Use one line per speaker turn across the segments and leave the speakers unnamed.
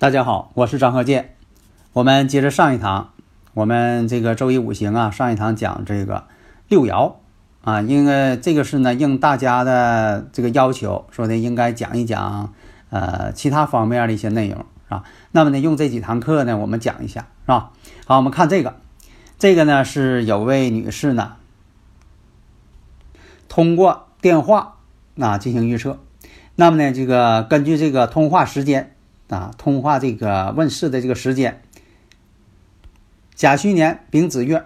大家好，我是张鹤剑。我们接着上一堂，我们这个周一五行啊，上一堂讲这个六爻啊，应该这个是呢应大家的这个要求，说的应该讲一讲呃其他方面的一些内容是吧？那么呢，用这几堂课呢，我们讲一下是吧？好，我们看这个，这个呢是有位女士呢通过电话啊进行预测，那么呢，这个根据这个通话时间。啊，通话这个问世的这个时间，甲戌年丙子月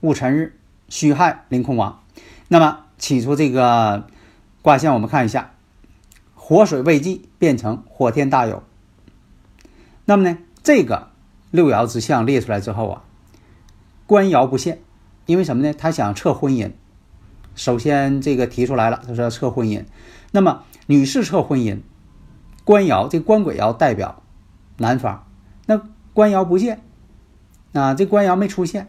戊辰日戌亥临空亡。那么起初这个卦象，我们看一下，火水未济变成火天大有。那么呢，这个六爻之象列出来之后啊，官爻不现，因为什么呢？他想测婚姻，首先这个提出来了，他说测婚姻。那么女士测婚姻。官窑这官鬼窑代表男方，那官窑不见啊，这官窑没出现，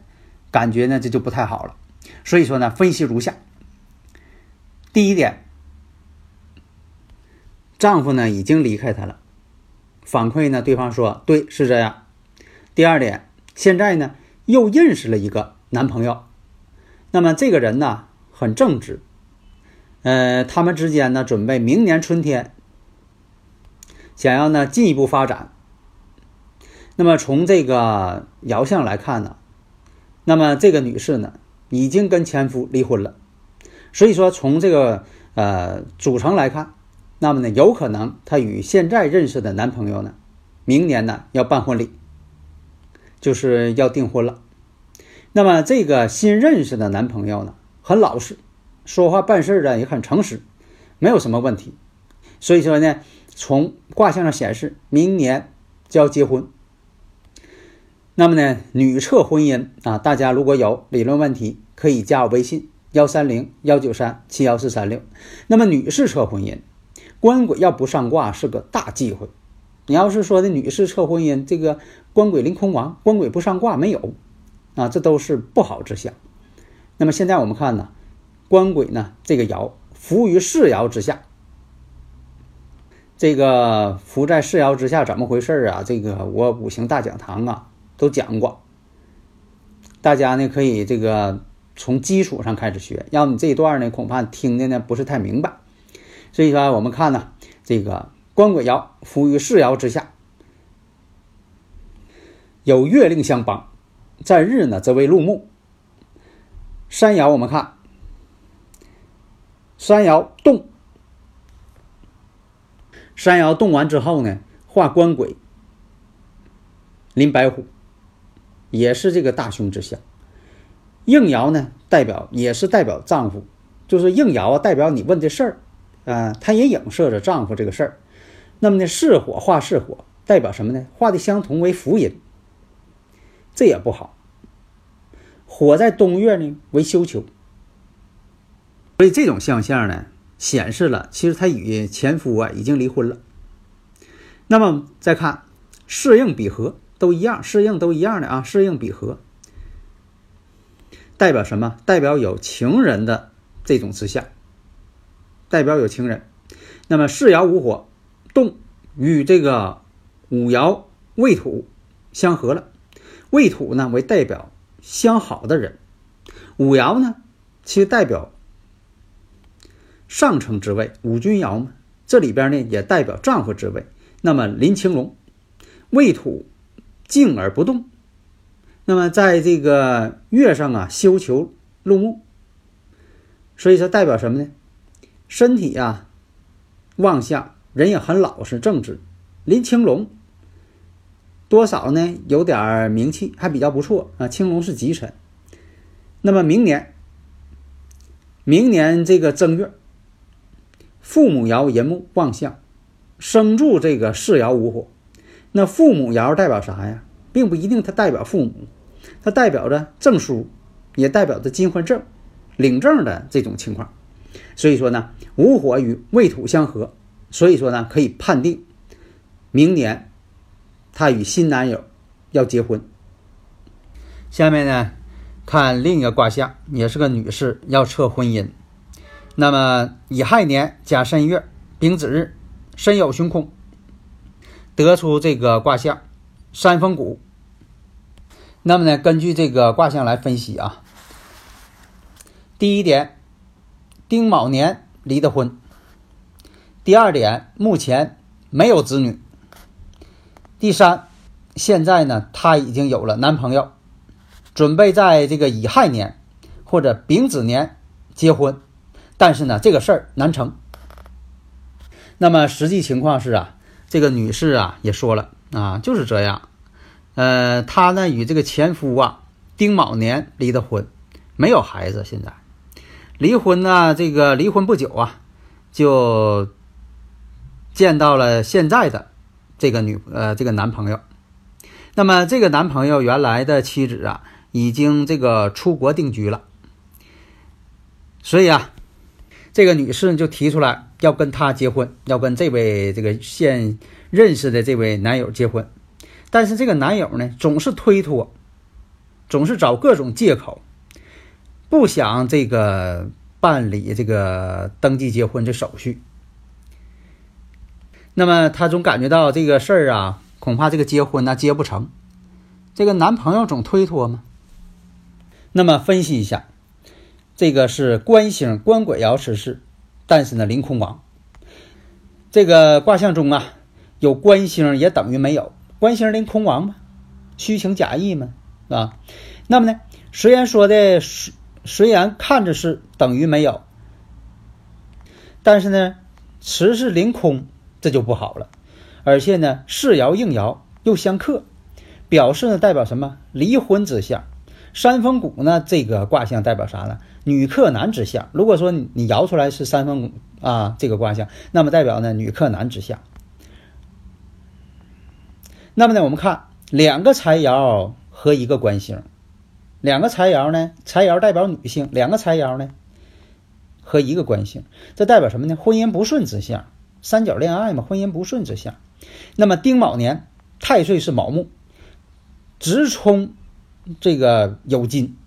感觉呢这就不太好了。所以说呢，分析如下：第一点，丈夫呢已经离开她了，反馈呢对方说对是这样。第二点，现在呢又认识了一个男朋友，那么这个人呢很正直，呃，他们之间呢准备明年春天。想要呢进一步发展，那么从这个爻象来看呢，那么这个女士呢已经跟前夫离婚了，所以说从这个呃组成来看，那么呢有可能她与现在认识的男朋友呢，明年呢要办婚礼，就是要订婚了。那么这个新认识的男朋友呢很老实，说话办事啊也很诚实，没有什么问题，所以说呢。从卦象上显示，明年就要结婚。那么呢，女测婚姻啊，大家如果有理论问题，可以加我微信幺三零幺九三七幺四三六。那么女士测婚姻，官鬼要不上卦是个大忌讳。你要是说的女士测婚姻，这个官鬼临空亡，官鬼不上卦没有啊，这都是不好之象。那么现在我们看呢，官鬼呢这个爻伏于世爻之下。这个伏在四爻之下怎么回事啊？这个我五行大讲堂啊都讲过，大家呢可以这个从基础上开始学，要么你这一段呢恐怕听的呢不是太明白。所以说我们看呢，这个官鬼爻伏于四爻之下，有月令相帮，在日呢则为入木。三爻我们看，三爻动。山爻动完之后呢，化官鬼，临白虎，也是这个大凶之象。应爻呢，代表也是代表丈夫，就是应爻啊，代表你问的事儿，啊，它也影射着丈夫这个事儿。那么呢，是火化是火，代表什么呢？化的相同为福音，这也不好。火在冬月呢为休囚，所以这种象象呢。显示了，其实她与前夫啊已经离婚了。那么再看适应比合都一样，适应都一样的啊，适应比合代表什么？代表有情人的这种之象，代表有情人。那么四爻无火动与这个五爻未土相合了，未土呢为代表相好的人，五爻呢其实代表。上乘之位，五君爻嘛，这里边呢也代表丈夫之位。那么林青龙，未土静而不动，那么在这个月上啊修求入木，所以说代表什么呢？身体啊，旺相，人也很老实正直。林青龙，多少呢有点名气，还比较不错啊。青龙是吉辰，那么明年，明年这个正月，父母爻寅木旺相，生柱这个四爻无火。那父母爻代表啥呀？并不一定它代表父母，它代表着证书，也代表着金婚证、领证的这种情况。所以说呢，午火与未土相合，所以说呢，可以判定明年。她与新男友要结婚。下面呢，看另一个卦象，也是个女士要测婚姻。那么乙亥年甲申月丙子日，申酉凶空，得出这个卦象山峰谷。那么呢，根据这个卦象来分析啊，第一点，丁卯年离的婚；第二点，目前没有子女。第三，现在呢，她已经有了男朋友，准备在这个乙亥年或者丙子年结婚，但是呢，这个事儿难成。那么实际情况是啊，这个女士啊也说了啊，就是这样。呃，她呢与这个前夫啊丁卯年离的婚，没有孩子。现在离婚呢，这个离婚不久啊，就见到了现在的。这个女呃，这个男朋友，那么这个男朋友原来的妻子啊，已经这个出国定居了，所以啊，这个女士就提出来要跟他结婚，要跟这位这个现认识的这位男友结婚，但是这个男友呢，总是推脱，总是找各种借口，不想这个办理这个登记结婚这手续。那么她总感觉到这个事儿啊，恐怕这个结婚呢结不成，这个男朋友总推脱嘛。那么分析一下，这个是官星官鬼爻持世，但是呢临空亡。这个卦象中啊，有官星也等于没有，官星临空亡嘛，虚情假意嘛，啊。那么呢，虽然说的虽虽然看着是等于没有，但是呢，持是临空。这就不好了，而且呢，世爻应爻又相克，表示呢代表什么？离婚之象。山峰谷呢，这个卦象代表啥呢？女克男之相。如果说你摇出来是三峰谷啊，这个卦象，那么代表呢女克男之相。那么呢，我们看两个财爻和一个官星，两个财爻呢，财爻代表女性，两个财爻呢和一个官星，这代表什么呢？婚姻不顺之相。三角恋爱嘛，婚姻不顺之相。那么丁卯年太岁是卯木，直冲这个酉金，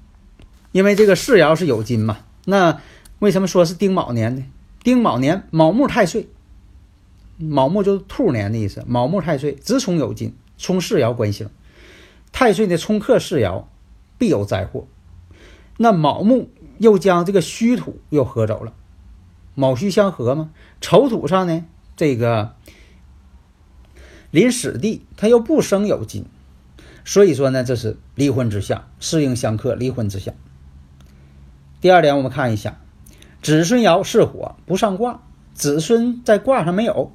因为这个世爻是酉金嘛。那为什么说是丁卯年呢？丁卯年卯木太岁，卯木就是兔年的意思。卯木太岁直冲酉金，冲世爻官星。太岁呢冲克世爻，必有灾祸。那卯木又将这个虚土又合走了。卯戌相合嘛，丑土上呢，这个临死地，它又不生有金，所以说呢，这是离婚之象，适应相克，离婚之象。第二点，我们看一下，子孙爻是火不上卦，子孙在卦上没有，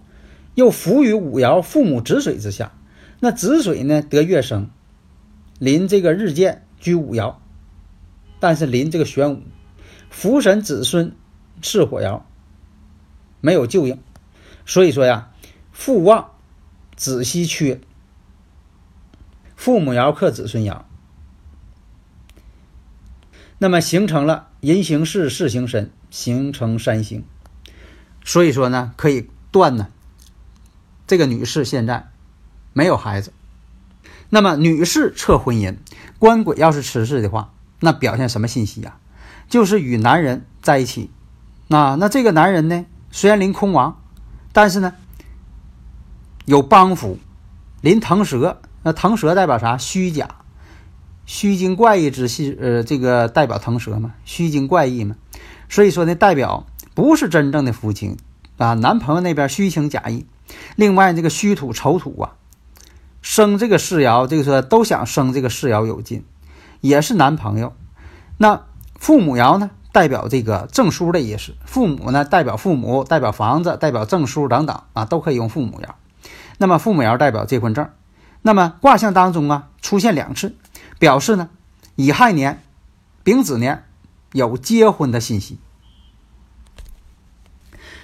又伏于五爻父母子水之下，那子水呢得月生，临这个日见居五爻，但是临这个玄武，福神子孙。赤火爻没有救应，所以说呀，父旺子息缺，父母爻克子孙爻，那么形成了人行事，事行身，形成三星。所以说呢，可以断呢，这个女士现在没有孩子。那么女士测婚姻，官鬼要是持世的话，那表现什么信息呀？就是与男人在一起。那那这个男人呢？虽然临空亡，但是呢，有帮扶，临腾蛇。那腾蛇代表啥？虚假、虚惊怪异之气。呃，这个代表腾蛇嘛，虚惊怪异嘛。所以说呢，代表不是真正的夫妻啊。男朋友那边虚情假意。另外，这个虚土丑土啊，生这个世爻，这个说都想生这个世爻有劲，也是男朋友。那父母爻呢？代表这个证书的意思，父母呢代表父母，代表房子，代表证书等等啊，都可以用父母爻。那么父母爻代表结婚证。那么卦象当中啊出现两次，表示呢乙亥年、丙子年有结婚的信息。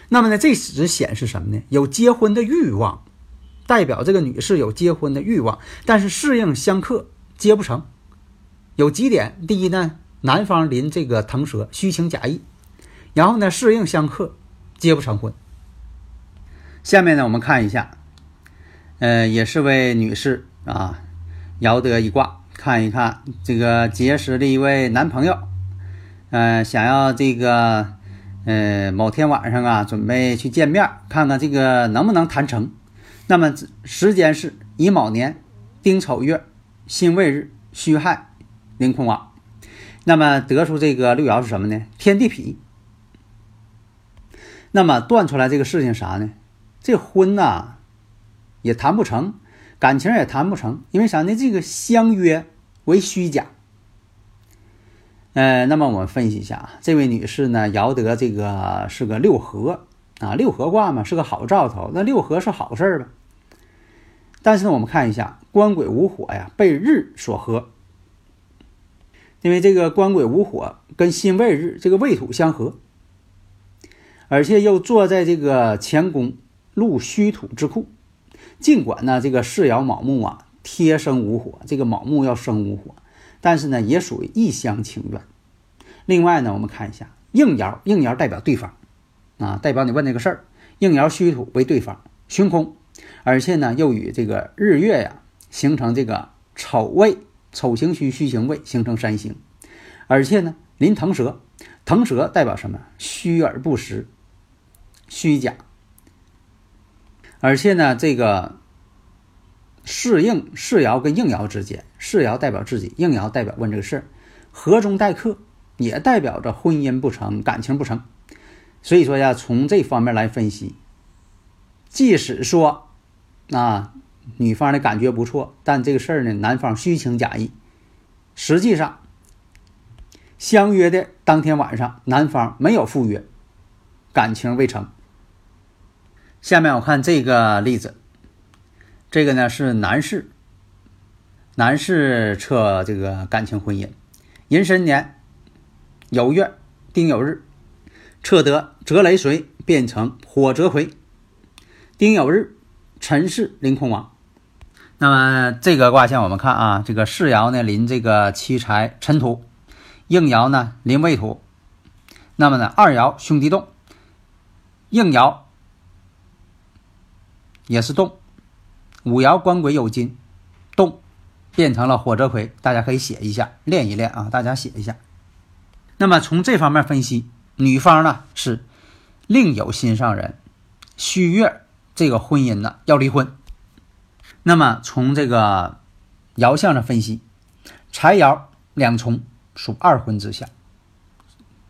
那么呢，这只显示什么呢？有结婚的欲望，代表这个女士有结婚的欲望，但是适应相克，结不成。有几点：第一呢，男方临这个腾蛇，虚情假意；然后呢，适应相克，结不成婚。下面呢，我们看一下，呃，也是位女士啊，爻得一卦，看一看这个结识的一位男朋友，嗯，想要这个。呃，某天晚上啊，准备去见面，看看这个能不能谈成。那么时间是乙卯年丁丑月辛未日戌亥临空亡。那么得出这个六爻是什么呢？天地痞。那么断出来这个事情啥呢？这婚呐也谈不成，感情也谈不成，因为啥呢？这个相约为虚假。呃，那么我们分析一下啊，这位女士呢，摇得这个是个六合啊，六合卦嘛，是个好兆头。那六合是好事儿吧？但是呢，我们看一下官鬼无火呀，被日所合，因为这个官鬼无火跟辛未日这个未土相合，而且又坐在这个乾宫禄虚土之库。尽管呢，这个世爻卯木啊，贴生无火，这个卯木要生无火。但是呢，也属于一厢情愿。另外呢，我们看一下应爻，应爻代表对方，啊，代表你问这个事儿。应爻虚土为对方，虚空，而且呢，又与这个日月呀形成这个丑位，丑行虚，虚行位，形成三星。而且呢，临腾蛇，腾蛇代表什么？虚而不实，虚假。而且呢，这个。适应世爻跟应爻之间，世爻代表自己，应爻代表问这个事儿，合中待客，也代表着婚姻不成，感情不成。所以说呀，从这方面来分析，即使说啊，女方的感觉不错，但这个事儿呢，男方虚情假意，实际上相约的当天晚上，男方没有赴约，感情未成。下面我看这个例子。这个呢是男士，男士测这个感情婚姻，寅申年酉月丁酉日测得泽雷水变成火泽魁，丁酉日辰巳临空亡。那么这个卦象我们看啊，这个世爻呢临这个七财辰土，应爻呢临未土，那么呢二爻兄弟动，应爻也是动。五爻官鬼酉金，动，变成了火泽魁。大家可以写一下，练一练啊！大家写一下。那么从这方面分析，女方呢是另有心上人，虚月这个婚姻呢要离婚。那么从这个爻象上分析，财爻两重属二婚之象。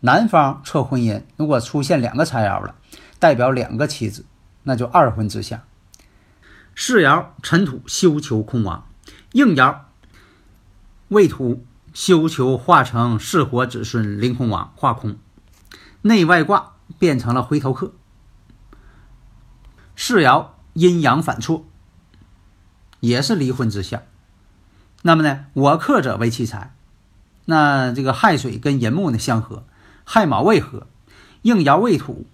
男方测婚姻，如果出现两个财爻了，代表两个妻子，那就二婚之象。世爻尘土休囚空亡，应爻未土休囚化成巳火子孙临空亡化空，内外卦变成了回头客。世爻阴阳反错，也是离婚之象。那么呢，我克者为其财，那这个亥水跟寅木呢相合，亥卯未合，应爻未土，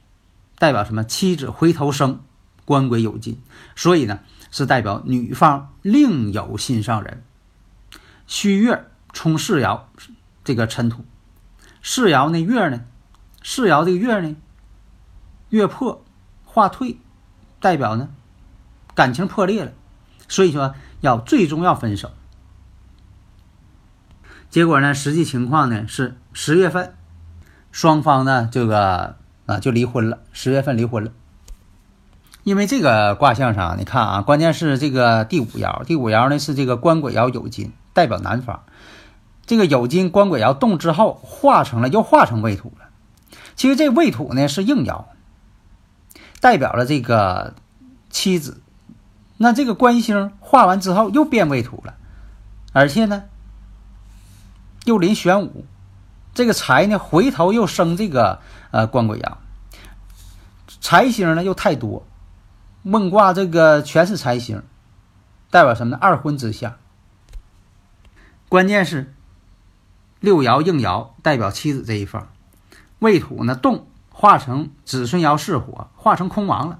代表什么？妻子回头生。官鬼有金，所以呢是代表女方另有心上人。虚月冲世爻，这个尘土，世爻呢月呢，世爻这个月呢月破化退，代表呢感情破裂了，所以说要最终要分手。结果呢，实际情况呢是十月份，双方呢这个啊就离婚了，十月份离婚了。因为这个卦象上，你看啊，关键是这个第五爻，第五爻呢是这个官鬼爻酉金，代表男方。这个酉金官鬼爻动之后，化成了又化成未土了。其实这未土呢是应爻，代表了这个妻子。那这个官星化完之后又变未土了，而且呢又临玄武，这个财呢回头又生这个呃官鬼爻，财星呢又太多。梦卦这个全是财星，代表什么呢？二婚之相。关键是六爻应爻代表妻子这一方，未土呢动化成子孙爻巳火，化成空亡了，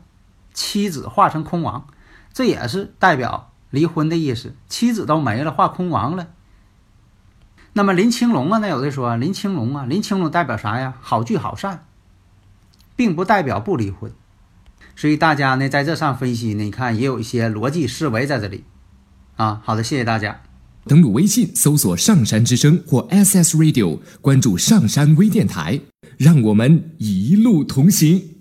妻子化成空亡，这也是代表离婚的意思。妻子都没了，化空亡了。那么林青龙啊，那有的说林青龙啊，林青龙代表啥呀？好聚好散，并不代表不离婚。所以大家呢在这上分析呢，你看也有一些逻辑思维在这里啊。好的，谢谢大家。
登录微信搜索“上山之声”或 SS Radio，关注上山微电台，让我们一路同行。